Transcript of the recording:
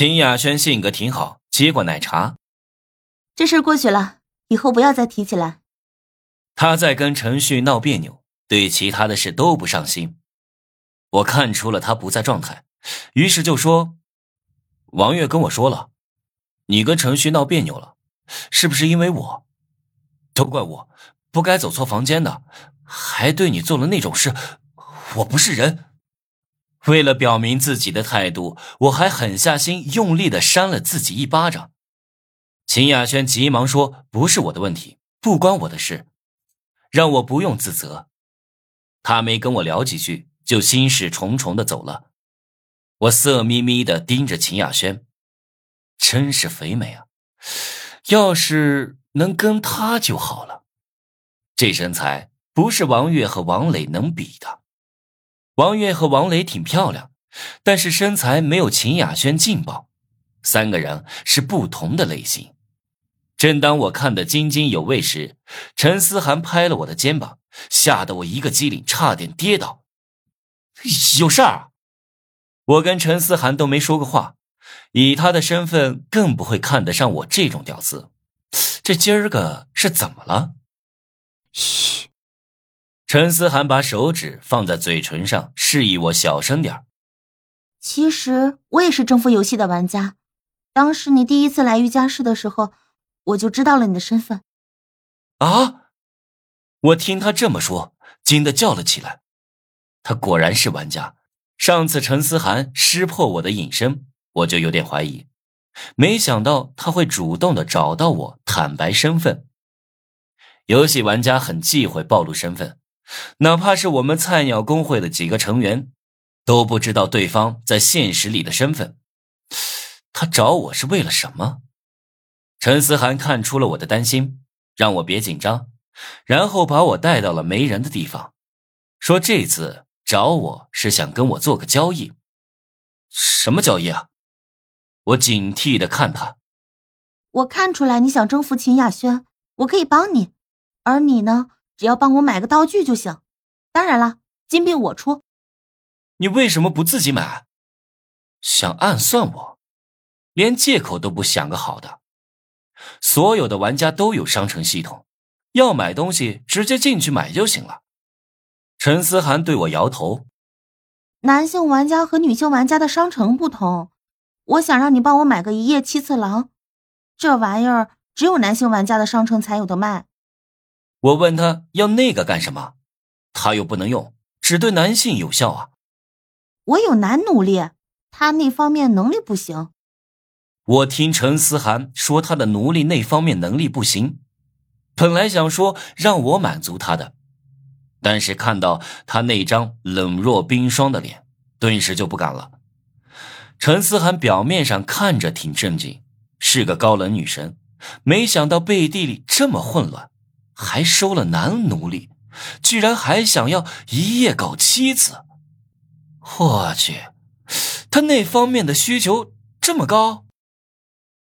秦雅轩性格挺好，接过奶茶。这事过去了，以后不要再提起来。他在跟陈旭闹别扭，对其他的事都不上心。我看出了他不在状态，于是就说：“王月跟我说了，你跟陈旭闹别扭了，是不是因为我？都怪我，不该走错房间的，还对你做了那种事，我不是人。”为了表明自己的态度，我还狠下心，用力的扇了自己一巴掌。秦雅轩急忙说：“不是我的问题，不关我的事，让我不用自责。”他没跟我聊几句，就心事重重的走了。我色眯眯的盯着秦雅轩，真是肥美啊！要是能跟他就好了，这身材不是王月和王磊能比的。王月和王磊挺漂亮，但是身材没有秦雅轩劲爆，三个人是不同的类型。正当我看得津津有味时，陈思涵拍了我的肩膀，吓得我一个机灵，差点跌倒。有事儿？我跟陈思涵都没说过话，以他的身份更不会看得上我这种屌丝。这今儿个是怎么了？嘘。陈思涵把手指放在嘴唇上，示意我小声点其实我也是征服游戏的玩家，当时你第一次来瑜伽室的时候，我就知道了你的身份。啊！我听他这么说，惊得叫了起来。他果然是玩家。上次陈思涵识破我的隐身，我就有点怀疑，没想到他会主动的找到我坦白身份。游戏玩家很忌讳暴露身份。哪怕是我们菜鸟工会的几个成员，都不知道对方在现实里的身份。他找我是为了什么？陈思涵看出了我的担心，让我别紧张，然后把我带到了没人的地方，说这次找我是想跟我做个交易。什么交易啊？我警惕的看他。我看出来你想征服秦雅轩，我可以帮你，而你呢？只要帮我买个道具就行，当然了，金币我出。你为什么不自己买？想暗算我，连借口都不想个好的。所有的玩家都有商城系统，要买东西直接进去买就行了。陈思涵对我摇头。男性玩家和女性玩家的商城不同，我想让你帮我买个一夜七次郎，这玩意儿只有男性玩家的商城才有的卖。我问他要那个干什么，他又不能用，只对男性有效啊。我有男奴隶，他那方面能力不行。我听陈思涵说他的奴隶那方面能力不行，本来想说让我满足他的，但是看到他那张冷若冰霜的脸，顿时就不敢了。陈思涵表面上看着挺正经，是个高冷女神，没想到背地里这么混乱。还收了男奴隶，居然还想要一夜搞妻子！我去，他那方面的需求这么高？